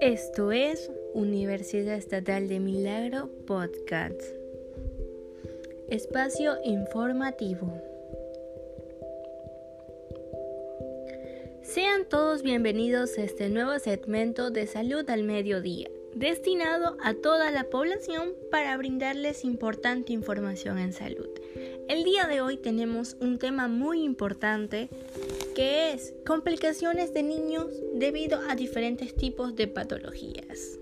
Esto es Universidad Estatal de Milagro Podcast. Espacio informativo. Sean todos bienvenidos a este nuevo segmento de Salud al Mediodía, destinado a toda la población para brindarles importante información en salud. El día de hoy tenemos un tema muy importante que es complicaciones de niños debido a diferentes tipos de patologías.